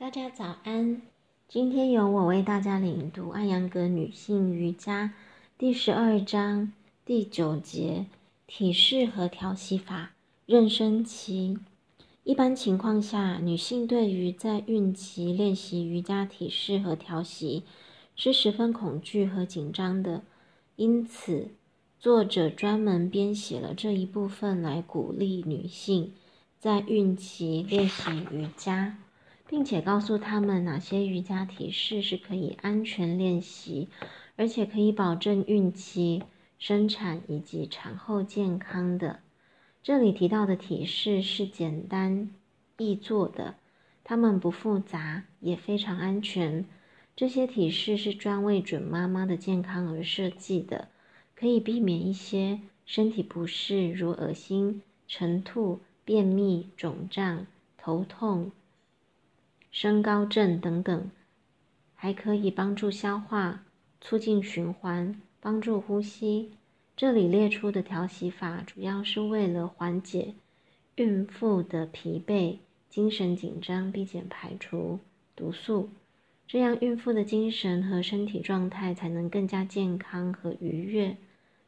大家早安，今天由我为大家领读《安阳格女性瑜伽》第十二章第九节体式和调息法。妊娠期，一般情况下，女性对于在孕期练习瑜伽体式和调息是十分恐惧和紧张的，因此作者专门编写了这一部分来鼓励女性在孕期练习瑜伽。并且告诉他们哪些瑜伽体式是可以安全练习，而且可以保证孕期、生产以及产后健康的。这里提到的体式是简单易做的，它们不复杂，也非常安全。这些体式是专为准妈妈的健康而设计的，可以避免一些身体不适，如恶心、晨吐、便秘、肿胀、头痛。升高症等等，还可以帮助消化、促进循环、帮助呼吸。这里列出的调息法，主要是为了缓解孕妇的疲惫、精神紧张，并且排除毒素，这样孕妇的精神和身体状态才能更加健康和愉悦。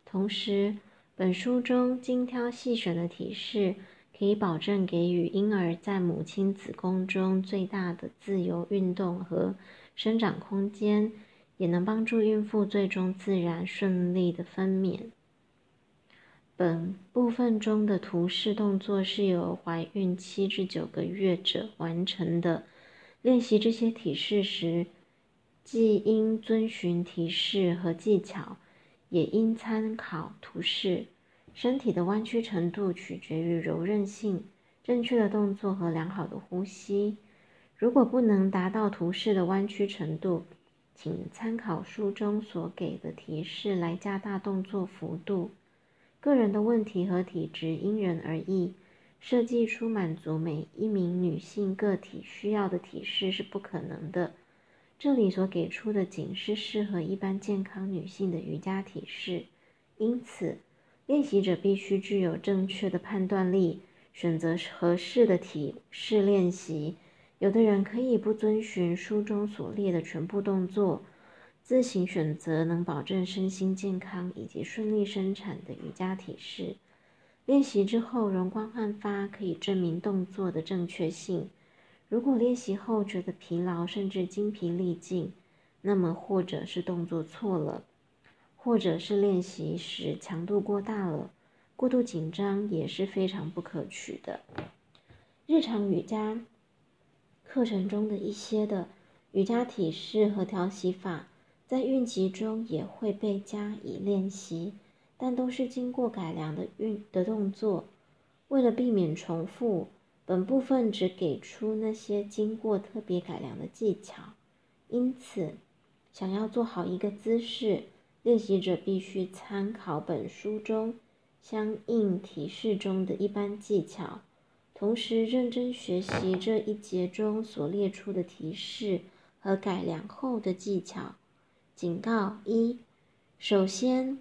同时，本书中精挑细选的体式。可以保证给予婴儿在母亲子宫中最大的自由运动和生长空间，也能帮助孕妇最终自然顺利的分娩。本部分中的图示动作是由怀孕七至九个月者完成的。练习这些体式时，既应遵循提示和技巧，也应参考图示。身体的弯曲程度取决于柔韧性、正确的动作和良好的呼吸。如果不能达到图示的弯曲程度，请参考书中所给的提示来加大动作幅度。个人的问题和体质因人而异，设计出满足每一名女性个体需要的体式是不可能的。这里所给出的仅是适合一般健康女性的瑜伽体式，因此。练习者必须具有正确的判断力，选择合适的体式练习。有的人可以不遵循书中所列的全部动作，自行选择能保证身心健康以及顺利生产的瑜伽体式。练习之后容光焕发，可以证明动作的正确性。如果练习后觉得疲劳甚至精疲力尽，那么或者是动作错了。或者是练习时强度过大了，过度紧张也是非常不可取的。日常瑜伽课程中的一些的瑜伽体式和调息法，在孕期中也会被加以练习，但都是经过改良的运的动作。为了避免重复，本部分只给出那些经过特别改良的技巧。因此，想要做好一个姿势。练习者必须参考本书中相应提示中的一般技巧，同时认真学习这一节中所列出的提示和改良后的技巧。警告一：首先，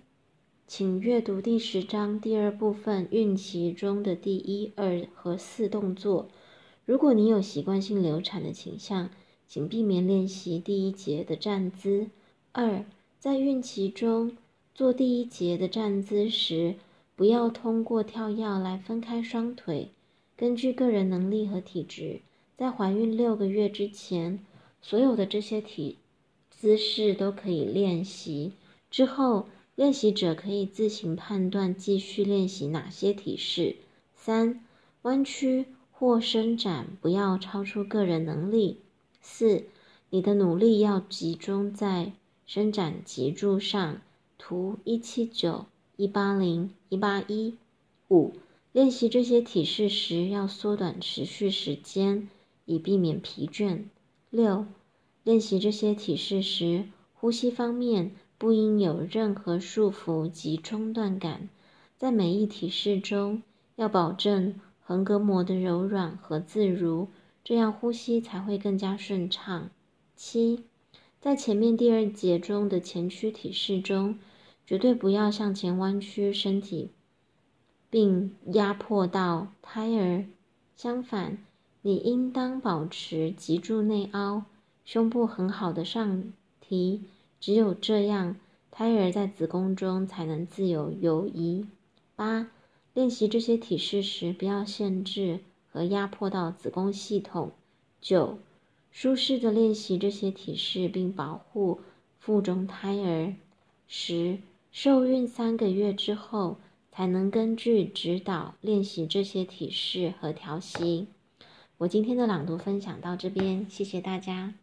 请阅读第十章第二部分孕期中的第一、二和四动作。如果你有习惯性流产的倾向，请避免练习第一节的站姿。二在孕期中做第一节的站姿时，不要通过跳跃来分开双腿。根据个人能力和体质，在怀孕六个月之前，所有的这些体姿势都可以练习。之后，练习者可以自行判断继续练习哪些体式。三、弯曲或伸展不要超出个人能力。四、你的努力要集中在。伸展脊柱上，图一七九、一八零、一八一五。练习这些体式时，要缩短持续时间，以避免疲倦。六、练习这些体式时，呼吸方面不应有任何束缚及中断感。在每一体式中，要保证横膈膜的柔软和自如，这样呼吸才会更加顺畅。七。在前面第二节中的前屈体式中，绝对不要向前弯曲身体，并压迫到胎儿。相反，你应当保持脊柱内凹、胸部很好的上提，只有这样，胎儿在子宫中才能自由游移。八、练习这些体式时，不要限制和压迫到子宫系统。九、舒适的练习这些体式，并保护腹中胎儿。十、受孕三个月之后，才能根据指导练习这些体式和调息。我今天的朗读分享到这边，谢谢大家。